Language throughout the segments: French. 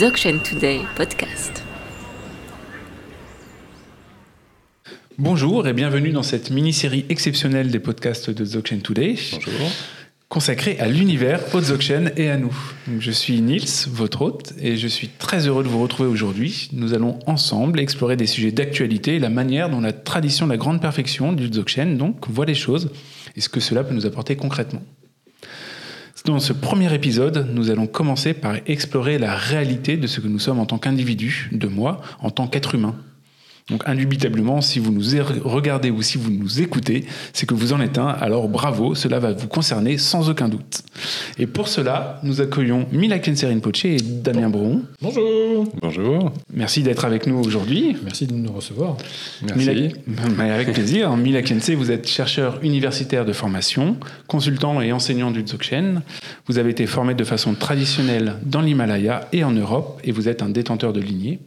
Dzogchen Today podcast. Bonjour et bienvenue dans cette mini-série exceptionnelle des podcasts de Dzogchen Today. Bonjour. Consacrée à l'univers au Dzogchen et à nous. Je suis Nils, votre hôte, et je suis très heureux de vous retrouver aujourd'hui. Nous allons ensemble explorer des sujets d'actualité et la manière dont la tradition de la grande perfection du Dzogchen donc voit les choses et ce que cela peut nous apporter concrètement? Dans ce premier épisode, nous allons commencer par explorer la réalité de ce que nous sommes en tant qu'individus, de moi, en tant qu'être humain. Donc indubitablement, si vous nous regardez ou si vous nous écoutez, c'est que vous en êtes un, alors bravo, cela va vous concerner sans aucun doute. Et pour cela, nous accueillons Mila Kenserin Poche et Damien Bron. Bonjour. Bonjour. Merci d'être avec nous aujourd'hui. Merci de nous recevoir. Merci. Mila, avec plaisir. Mila Kense, vous êtes chercheur universitaire de formation, consultant et enseignant du Dzogchen. Vous avez été formé de façon traditionnelle dans l'Himalaya et en Europe, et vous êtes un détenteur de lignée.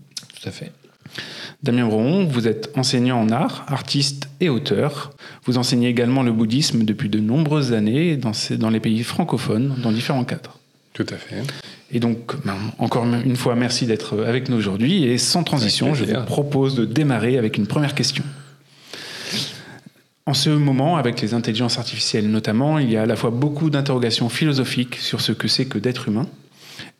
Tout à fait. Damien Bron, vous êtes enseignant en art, artiste et auteur. Vous enseignez également le bouddhisme depuis de nombreuses années dans, dans les pays francophones, dans différents cadres. Tout à fait. Et donc, ben, encore une fois, merci d'être avec nous aujourd'hui. Et sans transition, je vous propose de démarrer avec une première question. En ce moment, avec les intelligences artificielles notamment, il y a à la fois beaucoup d'interrogations philosophiques sur ce que c'est que d'être humain,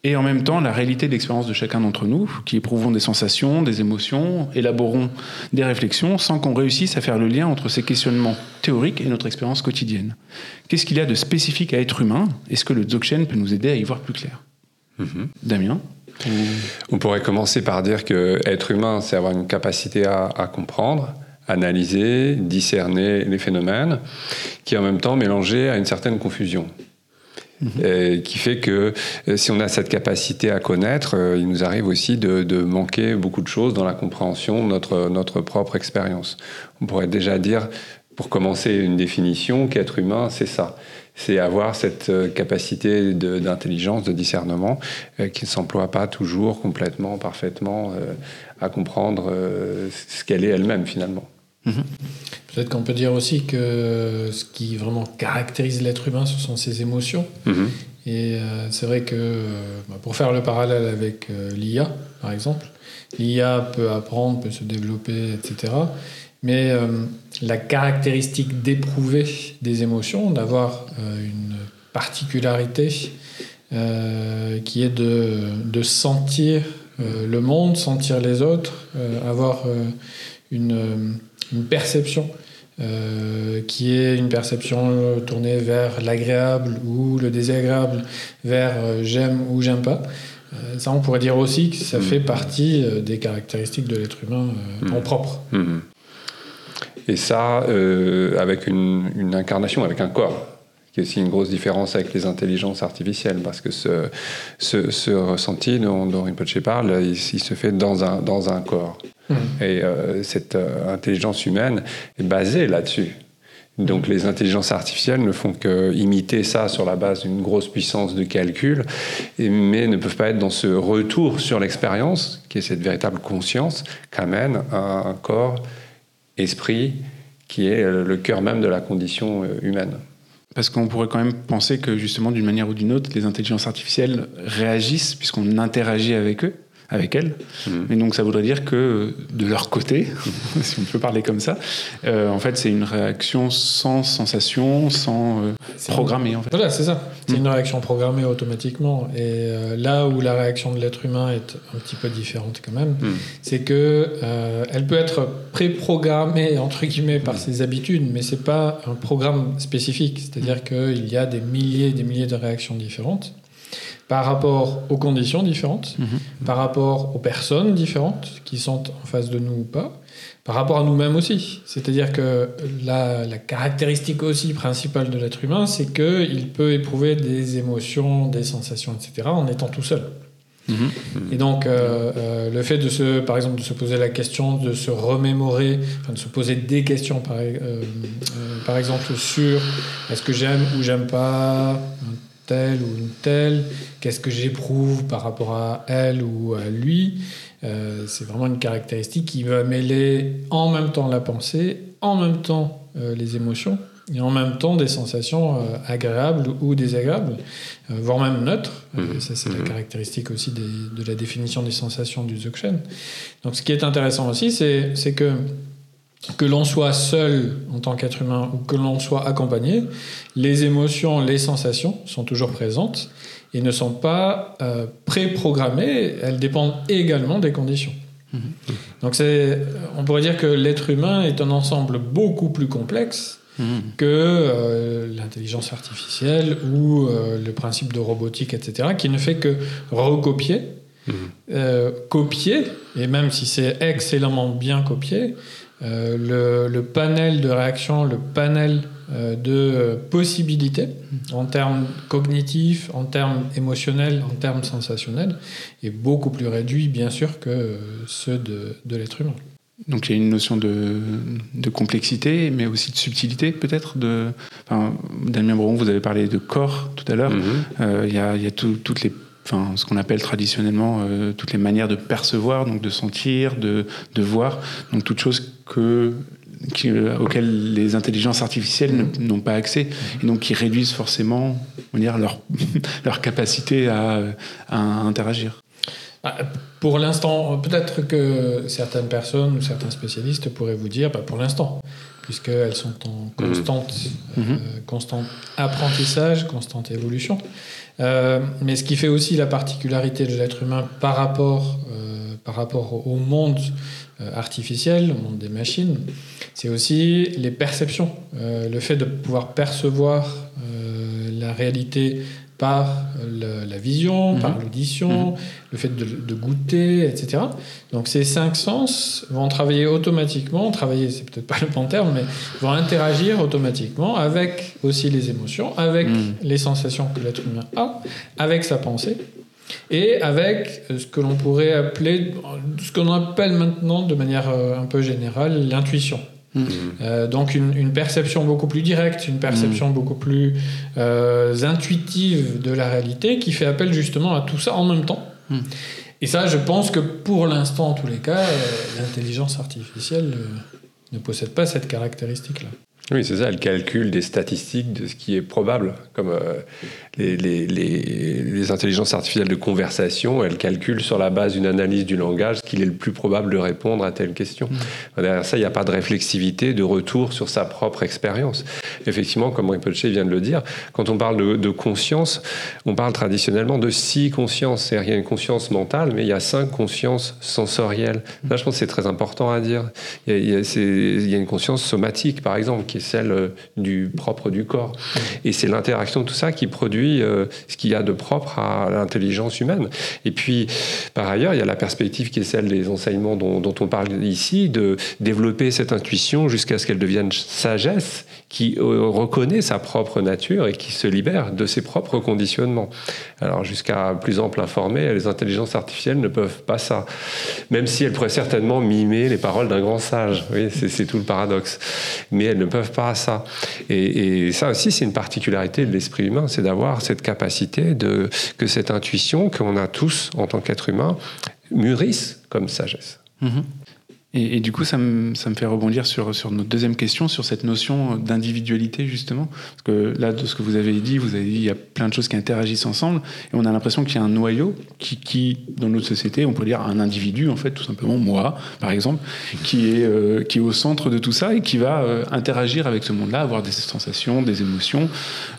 et en même temps la réalité de l'expérience de chacun d'entre nous, qui éprouvons des sensations, des émotions, élaborons des réflexions, sans qu'on réussisse à faire le lien entre ces questionnements théoriques et notre expérience quotidienne. Qu'est-ce qu'il y a de spécifique à être humain? Est-ce que le Dzogchen peut nous aider à y voir plus clair? Mhm. Damien? On pourrait commencer par dire que être humain, c'est avoir une capacité à, à comprendre, analyser, discerner les phénomènes, qui est en même temps mélangé à une certaine confusion. Et qui fait que euh, si on a cette capacité à connaître, euh, il nous arrive aussi de, de manquer beaucoup de choses dans la compréhension de notre, notre propre expérience. On pourrait déjà dire, pour commencer une définition, qu'être humain, c'est ça. C'est avoir cette euh, capacité de- d'intelligence, de, discernement, euh, qui ne s'emploie pas toujours complètement, parfaitement euh, à comprendre euh, ce qu'elle est elle-même finalement. Peut-être qu'on peut dire aussi que ce qui vraiment caractérise l'être humain, ce sont ses émotions. Mhm. Et euh, c'est vrai que, euh, bah, pour faire le parallèle avec euh, l'IA, par exemple, l'IA peut apprendre, peut se développer, etc. Mais euh, la caractéristique d'éprouver des émotions, d'avoir une particularité qui est de, de sentir le monde, sentir les autres, avoir une, euh, une perception euh, qui est une perception euh, tournée vers l'agréable ou le désagréable, vers euh, j'aime ou j'aime pas. Euh, ça, on pourrait dire aussi que ça Mhm. fait partie des caractéristiques de l'être humain en Mhm. propre. Mhm. Et ça, avec une, une incarnation, avec un corps, qui est aussi une grosse différence avec les intelligences artificielles, parce que ce, ce, ce ressenti dont, dont Rinpoche parle, il, il se fait dans un, dans un corps. Mhm. Et euh, cette euh, intelligence humaine est basée là-dessus. Donc les intelligences artificielles ne font que imiter ça sur la base d'une grosse puissance de calcul, mais ne peuvent pas être dans ce retour sur l'expérience, qui est cette véritable conscience qu'amène un, corps, esprit, qui est le cœur même de la condition euh, humaine. Parce qu'on pourrait quand même penser que justement, d'une manière ou d'une autre, les intelligences artificielles réagissent puisqu'on interagit avec eux, avec elles. Mhm. Mais donc ça voudrait dire que de leur côté, si on peut parler comme ça, euh, en fait c'est une réaction sans sensation, sans euh, programmée en fait. Voilà, c'est ça. C'est Mm. une réaction programmée automatiquement. Et euh, là où la réaction de l'être humain est un petit peu différente quand même, Mm. c'est que elle peut être préprogrammée entre guillemets par ses habitudes, mais c'est pas un programme spécifique. C'est-à-dire qu'il y a des milliers et des milliers de réactions différentes par rapport aux conditions différentes, Mhm. par rapport aux personnes différentes qui sont en face de nous ou pas, par rapport à nous-mêmes aussi. C'est-à-dire que la, la caractéristique aussi principale de l'être humain, c'est qu'il peut éprouver des émotions, des sensations, etc., en étant tout seul. Mhm. Et donc, euh, euh, le fait de se, par exemple, de se poser la question, de se remémorer, enfin, de se poser des questions, par, euh, par exemple, sur est-ce que j'aime ou j'aime pas un tel ou une telle, qu'est-ce que j'éprouve par rapport à elle ou à lui, euh, c'est vraiment une caractéristique qui va mêler en même temps la pensée, en même temps euh, les émotions, et en même temps des sensations euh, agréables ou désagréables, voire même neutres. Mhm. Ça, c'est la Mhm. caractéristique aussi des- de la définition des sensations du Dzogchen. Donc, ce qui est intéressant aussi, c'est que que l'on soit seul en tant qu'être humain ou que l'on soit accompagné, les émotions, les sensations sont toujours présentes et ne sont pas euh, préprogrammées, elles dépendent également des conditions. Donc c'est, on pourrait dire que l'être humain est un ensemble beaucoup plus complexe Mhm. que euh, l'intelligence artificielle ou euh, le principe de robotique, etc., qui ne fait que recopier, Euh, copier, et même si c'est excellemment bien copié, euh, le, le panel de réactions, le panel euh, de possibilités en termes cognitifs, en termes émotionnels, en termes sensationnels, est beaucoup plus réduit, bien sûr, que euh, ceux de, de l'être humain. Donc il y a une notion de, de complexité, mais aussi de subtilité peut-être. De, enfin, Damien Brouon, vous avez parlé de corps tout à l'heure. Mhm. Euh, Il y a, il y a tout- toutes les, enfin, ce qu'on appelle traditionnellement euh, toutes les manières de percevoir, donc de sentir, de, de voir, donc toutes choses que, qui, euh, auxquelles les intelligences artificielles n'ont pas accès, et donc qui réduisent forcément on dire, leur, leur capacité à, à interagir. Ah, Pour l'instant, peut-être que certaines personnes ou certains spécialistes pourraient vous dire, bah, pour l'instant, puisqu'elles sont en constante, Mhm. euh, constant apprentissage, constante évolution. Euh, mais ce qui fait aussi la particularité de l'être humain par rapport, euh, par rapport au monde euh, artificiel, au monde des machines, c'est aussi les perceptions, le fait de pouvoir percevoir la réalité par le- la vision, Mhm. par l'audition, le fait de, de goûter, etc. Donc ces cinq sens vont travailler automatiquement, travailler, c'est peut-être pas le bon terme, mais vont interagir automatiquement avec aussi les émotions, avec Mhm. les sensations que l'être humain a, avec sa pensée, et avec ce que l'on pourrait appeler, ce qu'on appelle maintenant de manière euh, un peu générale, l'intuition. Mhm. Euh, donc une, une perception beaucoup plus directe, une perception beaucoup plus euh, intuitive de la réalité qui fait appel justement à tout ça en même temps. Mm. Et ça, je pense que pour l'instant, en tous les cas, euh, l'intelligence artificielle euh, ne possède pas cette caractéristique-là. Oui, c'est ça, elle calcule des statistiques de ce qui est probable, comme euh, les, les- les- les intelligences artificielles de conversation, elles calculent sur la base d'une analyse du langage ce qu'il est le plus probable de répondre à telle question. Derrière ça, il n'y a pas de réflexivité, de retour sur sa propre expérience. Effectivement, comme Rinpoche vient de le dire, quand on parle de, de conscience, on parle traditionnellement de six consciences. C'est-à-dire qu'il y a une conscience mentale, mais il y a cinq consciences sensorielles. Là, je pense que c'est très important à dire. Il y a, il y a- c'est- il y a une conscience somatique, par exemple, qui est celle euh, du propre du corps. Et c'est l'interaction de tout ça qui produit euh, ce qu'il y a de propre à l'intelligence humaine. Et puis, par ailleurs, il y a la perspective qui est celle des enseignements dont, on parle ici, de développer cette intuition jusqu'à ce qu'elle devienne sagesse, qui euh, reconnaît sa propre nature et qui se libère de ses propres conditionnements. Alors, jusqu'à plus ample informé, les intelligences artificielles ne peuvent pas ça. Même si elles pourraient certainement mimer les paroles d'un grand sage. Oui, c'est tout le paradoxe. Mais elles ne peuvent pas ça. Et ça aussi, c'est une particularité de l'esprit humain, c'est d'avoir cette capacité de que cette intuition qu'on a tous en tant qu'être humain mûrisse comme sagesse. Mhm. Et, du coup, ça me, fait rebondir sur, notre deuxième question, sur cette notion d'individualité, justement. Parce que là, de ce que vous avez dit, vous avez dit il y a plein de choses qui interagissent ensemble, et on a l'impression qu'il y a un noyau qui, dans notre société, on pourrait dire un individu, en fait, tout simplement, moi, par exemple, qui est, euh, au centre de tout ça et qui va euh, interagir avec ce monde-là, avoir des sensations, des émotions,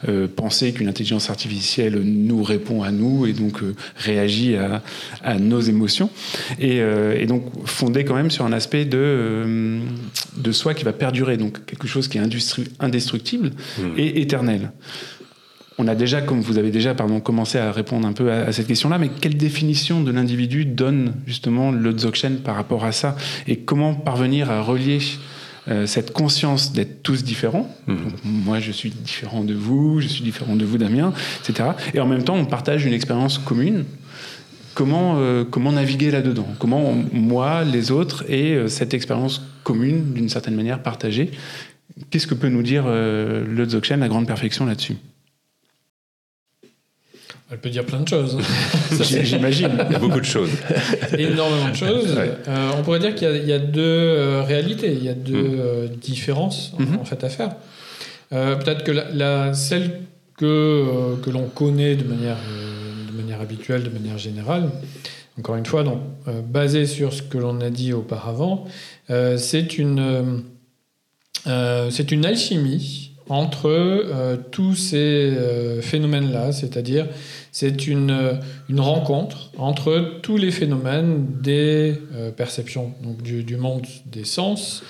euh, penser qu'une intelligence artificielle nous répond à nous et donc réagit à, nos émotions. Et donc fondé quand même sur un aspect de, euh, de soi qui va perdurer, donc quelque chose qui est indestructible et éternel. On a déjà, comme vous avez déjà pardon, commencé à répondre un peu à, à cette question-là, mais quelle définition de l'individu donne justement le Dzogchen par rapport à ça? Et comment parvenir à relier euh, cette conscience d'être tous différents? Donc, Moi, je suis différent de vous, je suis différent de vous, Damien, etc. Et en même temps, on partage une expérience commune comment, euh, comment naviguer là-dedans? Comment on- moi, les autres, et euh, cette expérience commune, d'une certaine manière partagée? Qu'est-ce que peut nous dire euh, le Dzogchen, la grande perfection là-dessus? Elle peut dire plein de choses. J'imagine. Il y a beaucoup de choses. énormément de choses. Ouais. Euh, on pourrait dire qu'il y a- il y, a deux euh, réalités, il y a deux Mm. euh, différences en- Mhm. en fait à faire. Euh, Peut-être que la, la- celle que, euh, que l'on connaît de manière, euh, de manière habituelle, de manière générale, encore une fois, donc, euh, basée sur ce que l'on a dit auparavant, euh, euh, c'est une alchimie entre euh, tous ces euh, phénomènes-là, c'est-à-dire c'est une, euh, une rencontre entre tous les phénomènes des euh, perceptions, donc du, du monde des sens,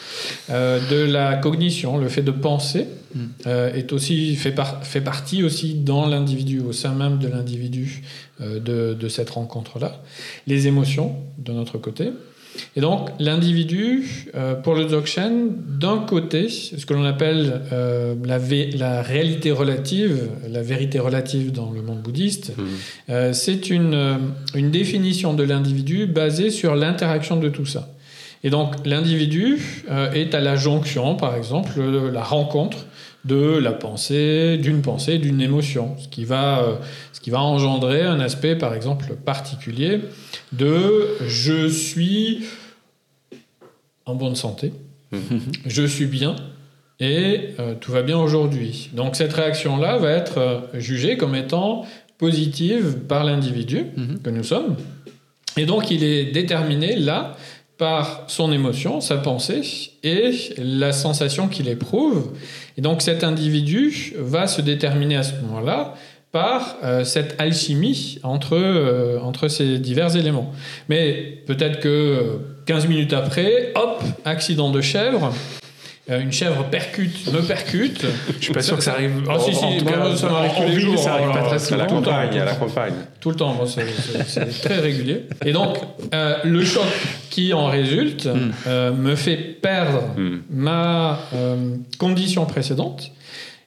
de la cognition, le fait de penser, Mm. euh, est aussi, fait, par- fait partie aussi dans l'individu, au sein même de l'individu de, de cette rencontre-là. Les émotions, de notre côté. Et donc, l'individu, euh, pour le Dzogchen, d'un côté, ce que l'on appelle euh, la, réalité relative, la vérité relative dans le monde bouddhiste, Mhm. euh, c'est une, une définition de l'individu basée sur l'interaction de tout ça. Et donc, l'individu est à la jonction, par exemple, la rencontre de la pensée, d'une pensée, d'une émotion, ce qui, va, euh, ce qui va engendrer un aspect, par exemple, particulier de je suis en bonne santé, je suis bien et euh, tout va bien aujourd'hui. Donc cette réaction-là va être euh, jugée comme étant positive par l'individu Mhm. que nous sommes. Et donc il est déterminé là par son émotion, sa pensée et la sensation qu'il éprouve. Et donc cet individu va se déterminer à ce moment-là par euh, cette alchimie entre, euh, entre ces divers éléments. Mais peut-être que euh, 15 minutes après, hop, accident de chèvre, euh, une chèvre percute, me percute. Je suis pas sûr que ça arrive. Ah, si, en- si, en tout moi, cas, ça m'arrive en- tous en les ville, jours, ça arrive pas très à souvent. la tout le temps, campagne, tout le à la temps. campagne. Tout le temps, moi, c'est- très régulier. Et donc, euh, le choc qui en résulte Mm. euh, me fait perdre Mhm. ma euh, condition précédente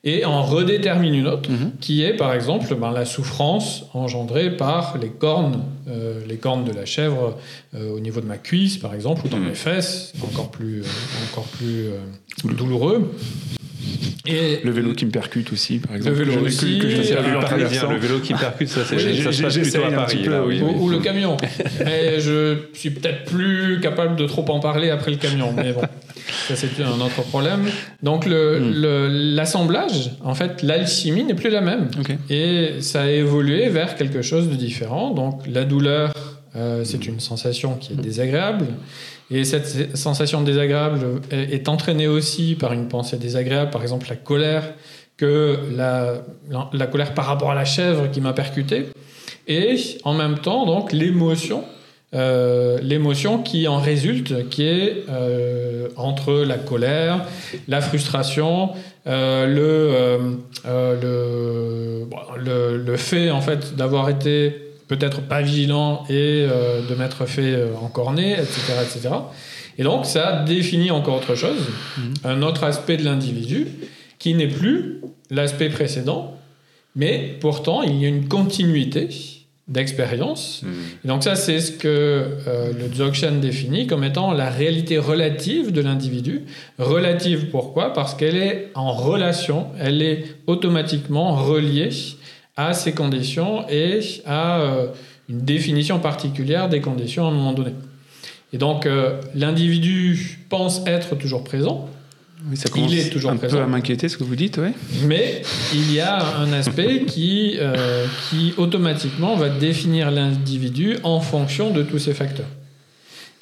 et en redétermine une autre, Mhm. qui est par exemple ben, la souffrance engendrée par les cornes, euh, les cornes de la chèvre euh, au niveau de ma cuisse par exemple, ou dans Mhm. mes fesses, encore plus, euh, encore plus euh, douloureux. Et Le vélo qui me percute aussi, par Le exemple. vélo que je- que- aussi, que je euh, le vélo qui percute, ça, c'est Oui, ça se passe plutôt à Paris. petit peu, là, oui, oui, ou, oui. ou le camion. Et je suis peut-être plus capable de trop en parler après le camion, mais bon, ça c'est un autre problème. Donc le- Hmm. le- l'assemblage, en fait, l'alchimie n'est plus la même. Et ça a évolué vers quelque chose de différent. Donc la douleur, euh, c'est une sensation qui est désagréable. Et cette sensation désagréable est, est entraînée aussi par une pensée désagréable, par exemple la colère, que la, la, la colère par rapport à la chèvre qui m'a percuté. Et en même temps, donc, l'émotion, euh, l'émotion qui en résulte, qui est euh, entre la colère, la frustration, euh, le, le, bon, le, le fait en fait d'avoir été peut-être pas vigilant et de m'être fait encorner, etc., etc. Et donc ça définit encore autre chose, Mhm. un autre aspect de l'individu qui n'est plus l'aspect précédent, mais pourtant il y a une continuité d'expérience. Et donc ça, c'est ce que euh, le Dzogchen définit comme étant la réalité relative de l'individu. Relative pourquoi? Parce qu'elle est en relation, elle est automatiquement reliée à ces conditions et à euh, une définition particulière des conditions à un moment donné. Et donc euh, l'individu pense être toujours présent, Oui, ça Il est toujours un présent. peu à m'inquiéter ce que vous dites, ouais. mais il y a un aspect qui, euh, qui automatiquement va définir l'individu en fonction de tous ces facteurs.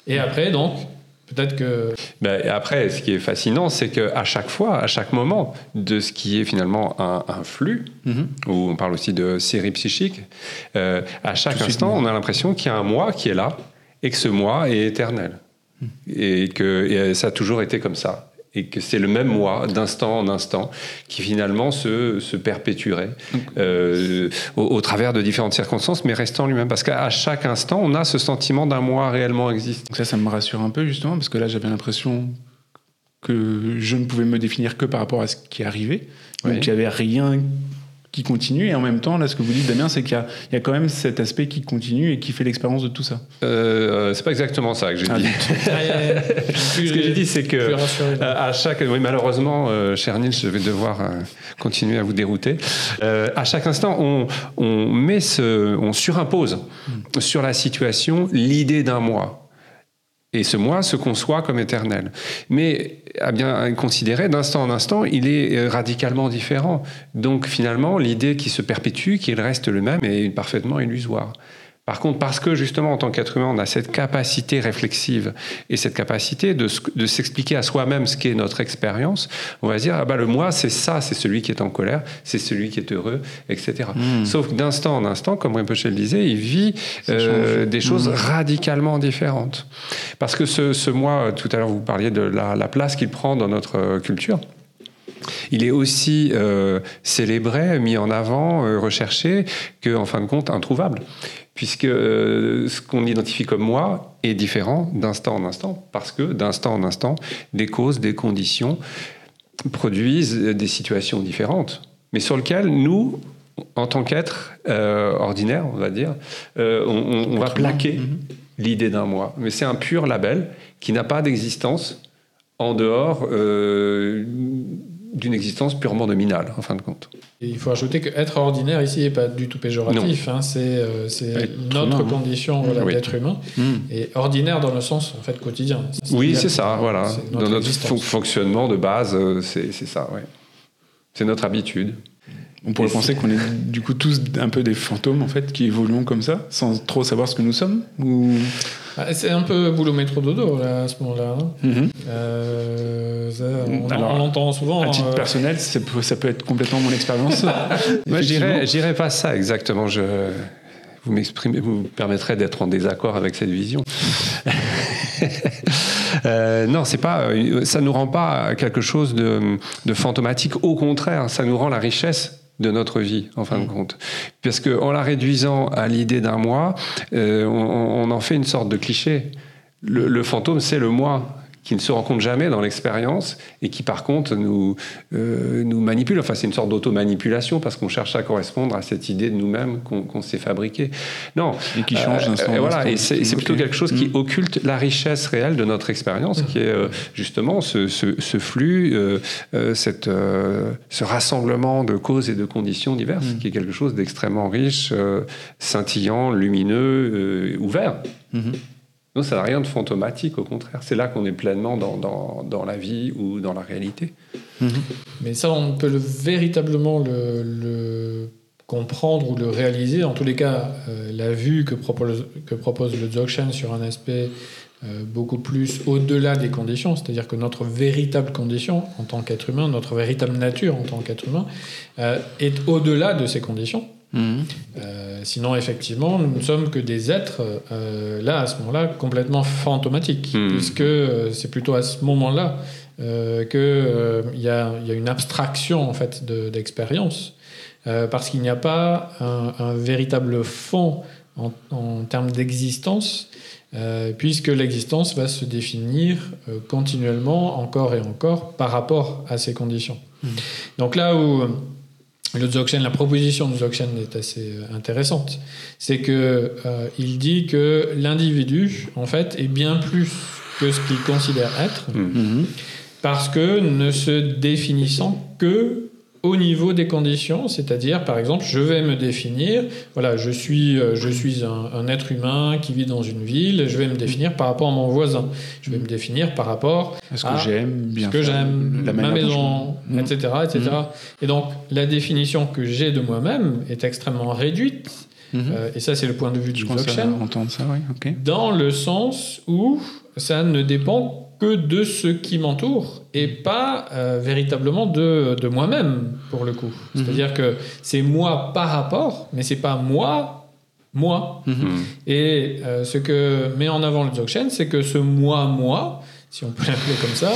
Et après, donc, peut-être que... Ben, et après, ce qui est fascinant, c'est qu'à chaque fois, à chaque moment de ce qui est finalement un, un flux, Mhm. où on parle aussi de série psychique, euh, à chaque Tout instant, on a l'impression qu'il y a un moi qui est là et que ce moi est éternel. Hmm. Et que et ça a toujours été comme ça. Et que c'est le même moi, d'instant en instant, qui finalement se, se perpétuerait euh, au, au travers de différentes circonstances, mais restant lui-même. Parce qu'à chaque instant, on a ce sentiment d'un moi réellement existant. Donc ça, ça me rassure un peu justement, parce que là, j'avais l'impression que je ne pouvais me définir que par rapport à ce qui arrivait. Donc Oui. il n'y avait rien qui continue. Et en même temps, là, ce que vous dites, Damien, c'est qu'il y a, il y a quand même cet aspect qui continue et qui fait l'expérience de tout ça. Euh, c'est pas exactement ça que j'ai Ah, dit. Ce que j'ai dit, c'est que. Euh, à chaque, oui, malheureusement, euh, cher Nils, je vais devoir euh, continuer à vous dérouter. Euh, à chaque instant, on, on met ce, on surimpose sur la situation l'idée d'un moi. Et ce moi se conçoit comme éternel. Mais à bien considérer, d'instant en instant, il est euh, radicalement différent. Donc finalement, l'idée qui se perpétue, qu'il reste le même, est parfaitement illusoire. Par contre, parce que justement, en tant qu'être humain, on a cette capacité réflexive et cette capacité de, de s'expliquer à soi-même ce qu'est notre expérience, on va se dire, ah bah le moi, c'est ça, c'est celui qui est en colère, c'est celui qui est heureux, etc. Hmm. Sauf que d'instant en instant, comme Rinpoche le disait, il vit euh, des choses Hmm. radicalement différentes. Parce que ce, ce moi, tout à l'heure, vous parliez de la, la place qu'il prend dans notre euh, culture. Il est aussi euh, célébré, mis en avant, euh, recherché, que, en fin de compte, introuvable. Puisque euh, ce qu'on identifie comme moi est différent d'instant en instant, parce que d'instant en instant, des causes, des conditions produisent des situations différentes, mais sur lesquelles nous, en tant qu'être euh, ordinaire, on va dire, euh, on, on- on va plaquer l'idée d'un moi. Mais c'est un pur label qui n'a pas d'existence en dehors euh, d'une existence purement nominale, en fin de compte. Et il faut ajouter que être ordinaire ici n'est pas du tout péjoratif. hein, c'est euh, notre humain, condition voilà, Oui. d'être humain. Hmm. Et ordinaire dans le sens en fait quotidien. Oui, c'est ça, voilà. Dans notre fon- fonctionnement de base, euh, c'est c'est ça, ouais. C'est notre habitude. On pourrait penser qu'on est du coup tous un peu des fantômes en fait qui évoluons comme ça, sans trop savoir ce que nous sommes. Ou? Ah, C'est un peu boulot métro dodo là, à ce moment-là. hein. Mhm. Euh, ça, on, Alors, on l'entend souvent. à titre euh, personnel, ça peut, être complètement mon expérience. Moi, je dirais, pas ça exactement. Je, vous m'exprimez, vous me permettrez d'être en désaccord avec cette vision. Euh, non, c'est pas, ça nous rend pas quelque chose de, de fantomatique. Au contraire, ça nous rend la richesse de notre vie, en fin de compte. Parce que en la réduisant à l'idée d'un moi, euh, on, on en fait une sorte de cliché. Le, le fantôme, c'est le moi qui ne se rencontre jamais dans l'expérience et qui par contre nous, euh, nous manipule. Enfin, c'est une sorte d'auto-manipulation parce qu'on cherche à correspondre à cette idée de nous-mêmes qu'on s'est fabriquée. Non. Et qui change Euh, et voilà, et c'est plutôt quelque chose qui Mm. occulte la richesse réelle de notre expérience, qui est euh, justement ce, ce- ce flux, euh, euh, cette, euh, ce rassemblement de causes et de conditions diverses, Mm. qui est quelque chose d'extrêmement riche, euh, scintillant, lumineux, euh, ouvert. Mhm. Non, ça n'a rien de fantomatique, au contraire. C'est là qu'on est pleinement dans, dans, dans la vie ou dans la réalité. Mais ça, on peut le- véritablement le, le comprendre ou le réaliser. En tous les cas, euh, la vue que propose, que propose le Dzogchen sur un aspect euh, beaucoup plus au-delà des conditions, c'est-à-dire que notre véritable condition en tant qu'être humain, notre véritable nature en tant qu'être humain, euh, est au-delà de ces conditions. Mhm. Euh, sinon, effectivement, nous ne sommes que des êtres, euh, là, à ce moment-là, complètement fantomatiques, Hmm. puisque euh, c'est plutôt à ce moment-là euh, qu'il y, y a une abstraction, en fait, de- d'expérience, Euh, parce qu'il n'y a pas un, un véritable fond en, en termes d'existence, euh, puisque l'existence va se définir euh, continuellement, encore et encore, par rapport à ces conditions. Donc là où euh, le Dzogchen, la proposition du Dzogchen est assez euh, intéressante. C'est que euh, il dit que l'individu, en fait, est bien plus que ce qu'il considère être, Mhm. parce que ne se définissant que au niveau des conditions, c'est-à-dire, par exemple, je vais me définir, voilà, je suis, euh, je suis un, un être humain qui vit dans une ville, je vais me définir par rapport à mon voisin, je vais me définir par rapport Est-ce que Ah, j'aime bien ce que j'aime, la ma maison, etc., etc. Et donc, la définition que j'ai de moi-même est extrêmement réduite, Mhm. euh, et ça, c'est le point de vue du Dzogchen, à entendre ça, oui. Dans le sens où ça ne dépend que de ce qui m'entoure et pas euh, véritablement de, de moi-même, pour le coup. Mhm. C'est-à-dire que c'est moi par rapport, mais c'est pas moi, moi. Mhm. Mm. Et euh, ce que met en avant le Dzogchen, c'est que ce moi-moi, si on peut l'appeler comme ça,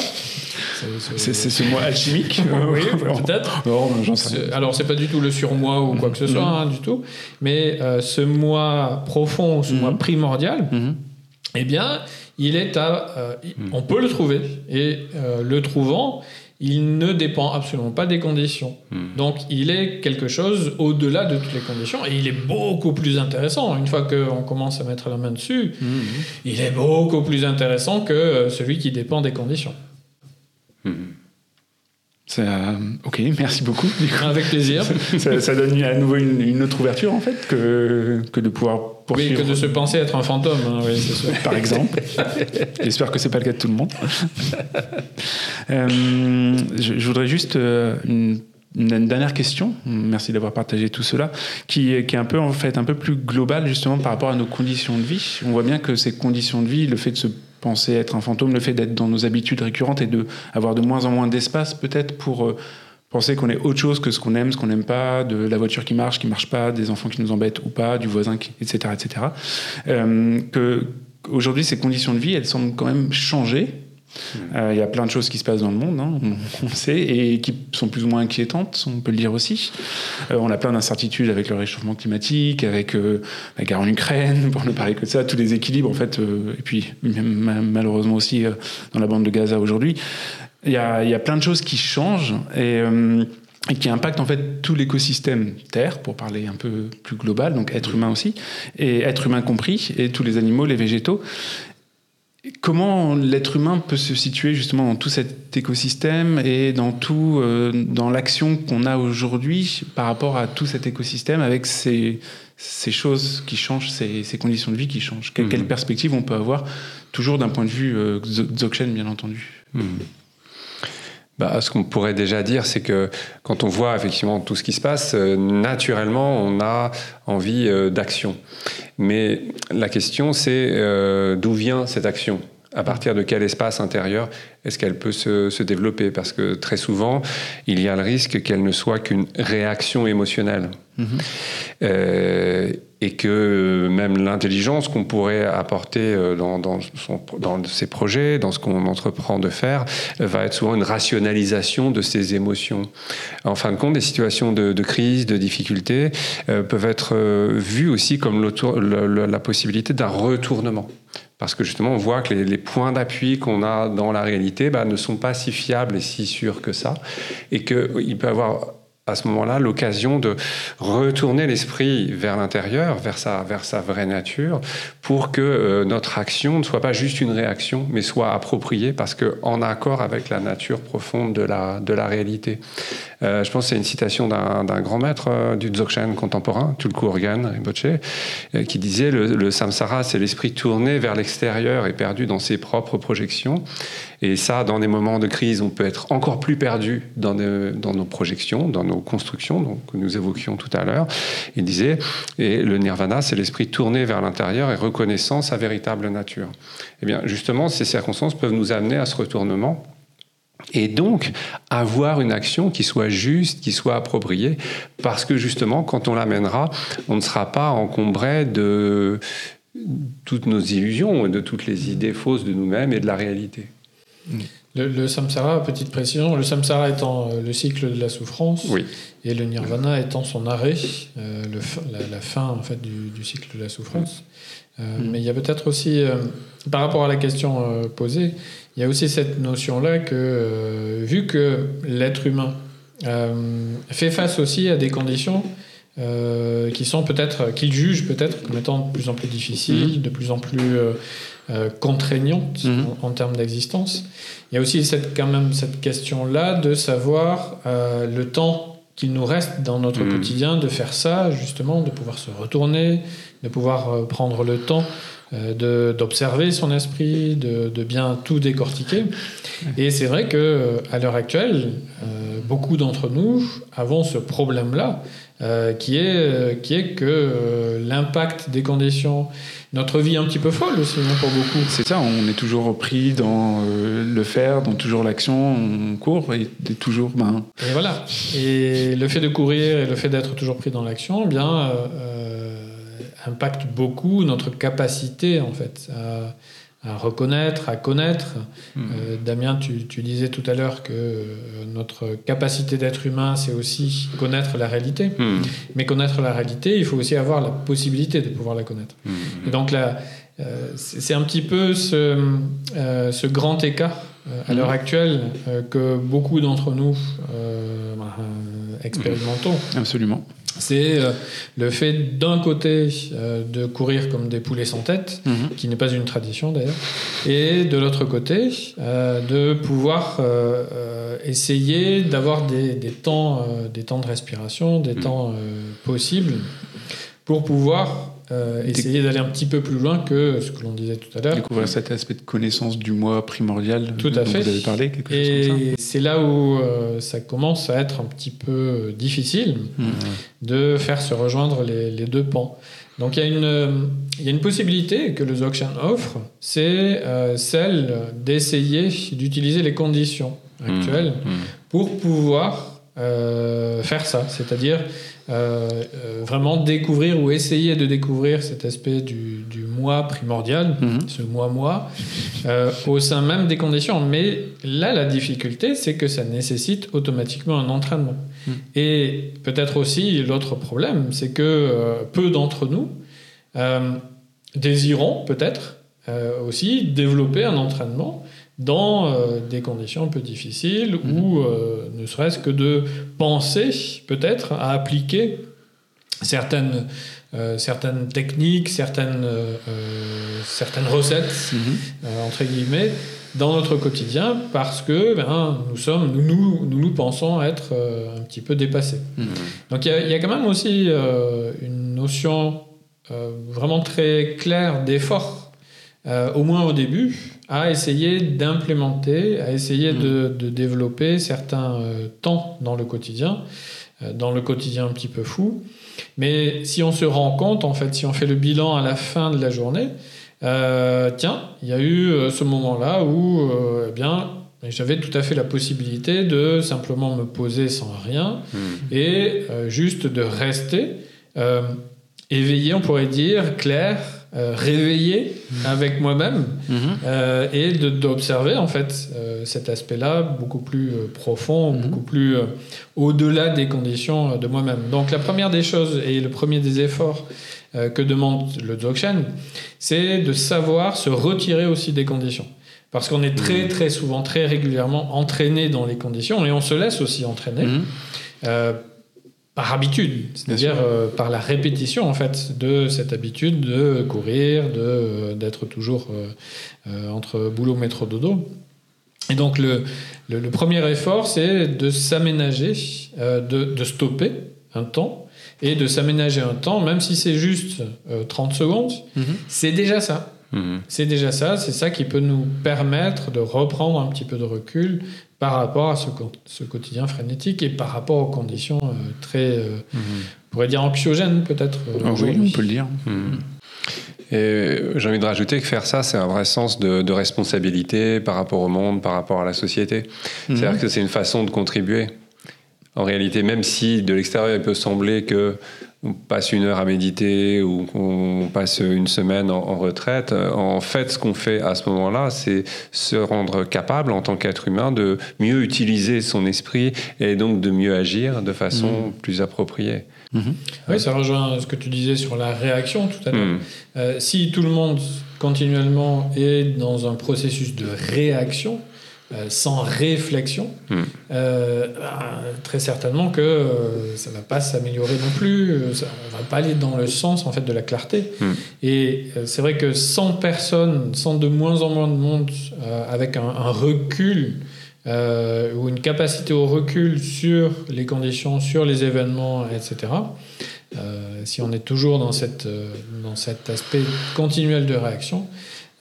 c'est- ce mot alchimique oui, peut-être. Alors, c'est pas du tout le surmoi ou quoi que ce soit, hein, du tout, mais euh, ce moi profond, ce moi primordial, eh bien, il est à. euh, On peut le trouver, et euh, le trouvant, il ne dépend absolument pas des conditions. Mm. Donc, il est quelque chose au-delà de toutes les conditions, et il est beaucoup plus intéressant. Une fois qu'on commence à mettre la main dessus, Mhm. il est beaucoup plus intéressant que euh, celui qui dépend des conditions. Mm. Ça, ok, merci beaucoup. Avec plaisir. ça, ça, donne à nouveau une, une, autre ouverture en fait que, que de pouvoir poursuivre. Oui, que de se penser être un fantôme, hein, oui, sûr. Par exemple. J'espère que c'est pas le cas de tout le monde. euh, je, je, voudrais juste euh, une, une, dernière question. Merci d'avoir partagé tout cela, qui, qui est un peu en fait un peu plus globale justement par rapport à nos conditions de vie. On voit bien que ces conditions de vie, le fait de se penser être un fantôme, le fait d'être dans nos habitudes récurrentes et de avoir de moins en moins d'espace peut-être pour euh, penser qu'on est autre chose que ce qu'on aime, ce qu'on n'aime pas, de la voiture qui marche, qui marche pas, des enfants qui nous embêtent ou pas, du voisin, etc., etc. Euh, que aujourd'hui ces conditions de vie, elles semblent quand même changer il euh, y a plein de choses qui se passent dans le monde, hein, on, on, le sait, et qui sont plus ou moins inquiétantes, on peut le dire aussi. Euh, on a plein d'incertitudes avec le réchauffement climatique, avec euh, la guerre en Ukraine, pour ne parler que de ça, tous les équilibres, en fait, et puis même, malheureusement aussi dans la bande de Gaza aujourd'hui. Il y a, y a, plein de choses qui changent et, et qui impactent en fait tout l'écosystème Terre, pour parler un peu plus global, donc être humain aussi, et être humain compris, et tous les animaux, les végétaux. Comment l'être humain peut se situer justement dans tout cet écosystème et dans tout euh, dans l'action qu'on a aujourd'hui par rapport à tout cet écosystème avec ces, ces choses qui changent, ces, ces, conditions de vie qui changent? Quelle, mmh. quelle perspective on peut avoir toujours d'un point de vue euh, Dzogchen bien entendu? Mmh. Bah, ce qu'on pourrait déjà dire, c'est que quand on voit effectivement tout ce qui se passe, euh, naturellement, on a envie euh, d'action. Mais la question, c'est euh, d'où vient cette action? À partir de quel espace intérieur est-ce qu'elle peut se, se, développer? Parce que très souvent, il y a le risque qu'elle ne soit qu'une réaction émotionnelle. Mmh. Euh, et que même l'intelligence qu'on pourrait apporter euh, dans, dans, son, dans, ses projets, dans ce qu'on entreprend de faire, va être souvent une rationalisation de ses émotions. En fin de compte, des situations de, de crise, de difficulté, euh, peuvent être euh, vues aussi comme le, la possibilité d'un retournement. Parce que justement, on voit que les, les points d'appui qu'on a dans la réalité bah, ne sont pas si fiables et si sûrs que ça, et qu'il peut y avoir à ce moment-là l'occasion de retourner l'esprit vers l'intérieur, vers sa, vers sa vraie nature, pour que euh, notre action ne soit pas juste une réaction, mais soit appropriée parce qu'en accord avec la nature profonde de la, de la réalité. Euh, je pense que c'est une citation d'un grand maître euh, du Dzogchen contemporain, Tulku Organ Rinpoche, qui disait le, le samsara, c'est l'esprit tourné vers l'extérieur et perdu dans ses propres projections. Et ça, dans des moments de crise, on peut être encore plus perdu dans, dans nos projections, dans nos constructions, donc, que nous évoquions tout à l'heure. Il disait, et le nirvana, c'est l'esprit tourné vers l'intérieur et reconnaissant sa véritable nature. Eh bien, justement, ces circonstances peuvent nous amener à ce retournement et donc avoir une action qui soit juste, qui soit appropriée, parce que justement, quand on l'amènera, on ne sera pas encombré de toutes nos illusions, de toutes les idées fausses de nous-mêmes et de la réalité. Le, le, samsara, petite précision, le samsara étant le cycle de la souffrance, oui. et le nirvana étant son arrêt, euh, le, la, la, fin en fait du, du, cycle de la souffrance. Euh, mmh. Mais il y a peut-être aussi, euh, par rapport à la question euh, posée, il y a aussi cette notion-là que, euh, vu que l'être humain euh, fait face aussi à des conditions euh, qui sont peut-être, qu'il juge peut-être comme étant de plus en plus difficiles, mmh. de plus en plus euh, contraignantes mmh. en, en, termes d'existence, il y a aussi cette, quand même cette question-là de savoir le temps qu'il nous reste dans notre mmh. quotidien de faire ça, justement, de pouvoir se retourner, de pouvoir prendre le temps euh, d'observer son esprit, de, de, bien tout décortiquer. Et c'est vrai que à l'heure actuelle, euh, beaucoup d'entre nous avons ce problème-là, euh, qui, est, qui est que euh, l'impact des conditions, notre vie est un petit peu folle aussi hein, pour beaucoup. C'est ça, on est toujours pris dans euh, le faire, dans toujours l'action, on court et, et toujours. Ben... Et voilà. Et le fait de courir et le fait d'être toujours pris dans l'action, eh bien impacte beaucoup notre capacité en fait à, à reconnaître, à connaître. Mmh. Euh, Damien, tu, tu, disais tout à l'heure que euh, notre capacité d'être humain, c'est aussi connaître la réalité. Mmh. Mais connaître la réalité, il faut aussi avoir la possibilité de pouvoir la connaître. Mmh. Et donc là, euh, c'est un petit peu ce, ce grand écart à l'heure actuelle que beaucoup d'entre nous expérimentons. Absolument. C'est euh, le fait d'un côté euh, de courir comme des poulets sans tête, Mhm. qui n'est pas une tradition d'ailleurs, et de l'autre côté euh, de pouvoir essayer d'avoir des, des temps, des temps de respiration, des temps euh, possibles pour pouvoir euh, essayer d'aller un petit peu plus loin que ce que l'on disait tout à l'heure. Découvrir cet aspect de connaissance du moi primordial Tout à dont fait. vous avez parlé, quelque chose comme ça. Et c'est là où euh, ça commence à être un petit peu difficile Mhm. de faire se rejoindre les, les deux pans. Donc il y, a une, euh, il y a une possibilité que le Dzogchen offre, c'est euh, celle d'essayer d'utiliser les conditions actuelles Mhm. pour pouvoir euh, faire ça, c'est-à-dire euh, euh, vraiment découvrir ou essayer de découvrir cet aspect du, du moi primordial, Mhm. ce moi-moi, euh, au sein même des conditions. Mais là, la difficulté, c'est que ça nécessite automatiquement un entraînement. Mhm. Et peut-être aussi l'autre problème, c'est que euh, peu d'entre nous désirons peut-être aussi développer un entraînement dans euh, des conditions un peu difficiles Mhm. ou euh, ne serait-ce que de penser peut-être à appliquer certaines, euh, certaines techniques, certaines, certaines recettes, Mhm. entre guillemets, dans notre quotidien parce que ben, nous, sommes, nous, nous, nous nous pensons être euh, un petit peu dépassés. Mhm. Donc il y, a- il y a quand même aussi euh, une notion euh, vraiment très claire d'effort, au moins au début, à essayer d'implémenter, à essayer de, de développer certains euh, temps dans le quotidien, euh, dans le quotidien un petit peu fou. Mais si on se rend compte, en fait, si on fait le bilan à la fin de la journée, euh, tiens, il y a eu ce moment-là où, eh bien, j'avais tout à fait la possibilité de simplement me poser sans rien Mhm. et juste de rester éveillé, on pourrait dire, clair, euh, réveillé avec moi-même Mhm. euh, et d'observer en fait euh, cet aspect-là beaucoup plus profond, Mhm. beaucoup plus au-delà des conditions de moi-même. Donc la première des choses et le premier des efforts que demande le Dzogchen, c'est de savoir se retirer aussi des conditions. Parce qu'on est très très souvent, très régulièrement entraîné dans les conditions et on se laisse aussi entraîner Mhm. euh, par habitude, c'est-à-dire euh, par la répétition en fait de cette habitude de courir, de euh, d'être toujours euh, euh, entre boulot, métro, dodo. Et donc le, le, le premier effort, c'est de s'aménager, euh, de, de stopper un temps et de s'aménager un temps, même si c'est juste euh, 30 secondes, Mhm. c'est déjà ça. Mhm. C'est déjà ça, c'est ça qui peut nous permettre de reprendre un petit peu de recul par rapport à ce, quotidien frénétique et par rapport aux conditions euh, très, euh, Mhm. on pourrait dire anxiogènes peut-être. euh, Ah oui, on peut le dire. Mhm. Et j'ai envie de rajouter que faire ça, c'est un vrai sens de, de responsabilité par rapport au monde, par rapport à la société. C'est-à-dire que c'est une façon de contribuer. En réalité, même si de l'extérieur, il peut sembler que on passe une heure à méditer ou qu'on passe une semaine en, en retraite, euh, en fait, ce qu'on fait à ce moment-là, c'est se rendre capable, en tant qu'être humain, de mieux utiliser son esprit et donc de mieux agir de façon plus appropriée. Mhm. Oui, ça rejoint ce que tu disais sur la réaction tout à l'heure. Mhm. Euh, si tout le monde continuellement est dans un processus de réaction, euh, sans réflexion, Mm. euh, bah, très certainement que euh, ça va pas s'améliorer non plus. ça- on va pas aller dans le sens en fait de la clarté. Mm. Et c'est vrai que 100 personnes, 100 de moins en moins de monde avec un, un recul ou une capacité au recul sur les conditions, sur les événements, etc. Si on est toujours dans, cette, dans cet aspect continuel de réaction,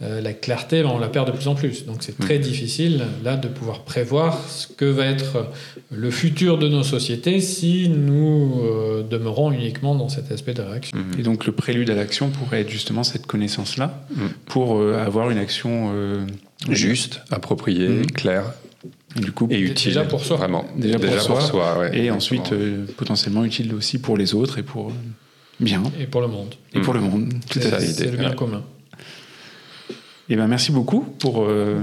euh, la clarté, ben, on la perd de plus en plus. Donc c'est très difficile là de pouvoir prévoir ce que va être le futur de nos sociétés si nous euh, demeurons uniquement dans cet aspect de réaction. Mhm. Et donc le prélude à l'action pourrait être justement cette connaissance-là Mm. pour euh, avoir une action euh, Juste, approprié, Mhm. clair Et du coup, et utile. déjà pour soi. Vraiment. Déjà pour soi. ouais, et exactement. ensuite euh, potentiellement utile aussi pour les autres et pour bien Et pour le monde. et pour le monde. Tout à C'est ça, fait. l'idée, C'est le bien ouais. commun. Eh ben, merci beaucoup pour, euh,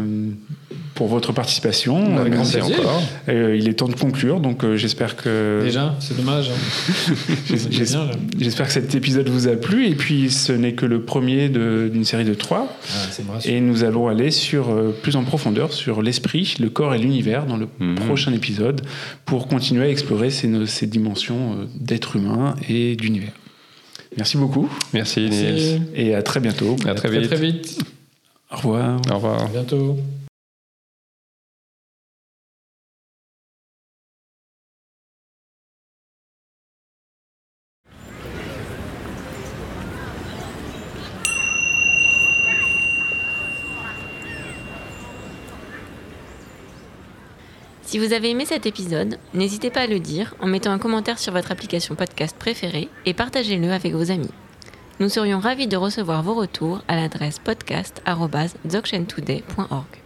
pour votre participation. Grand Merci plaisir. encore. Euh, il est temps de conclure, donc euh, j'espère que Déjà, c'est dommage. hein. j'espère que cet épisode vous a plu. Et puis, ce n'est que le premier d'une série de trois. Ah. Et nous allons aller sur euh, plus en profondeur sur l'esprit, le corps et l'univers dans le Mhm. prochain épisode pour continuer à explorer ces, dimensions euh, d'être humain et d'univers. Merci beaucoup Merci, Nils. Merci. et à très bientôt. À très Très vite. très vite. Au revoir. Au revoir. À bientôt. Si vous avez aimé cet épisode, n'hésitez pas à le dire en mettant un commentaire sur votre application podcast préférée et partagez-le avec vos amis. Nous serions ravis de recevoir vos retours à l'adresse podcast.dzogchentoday.org.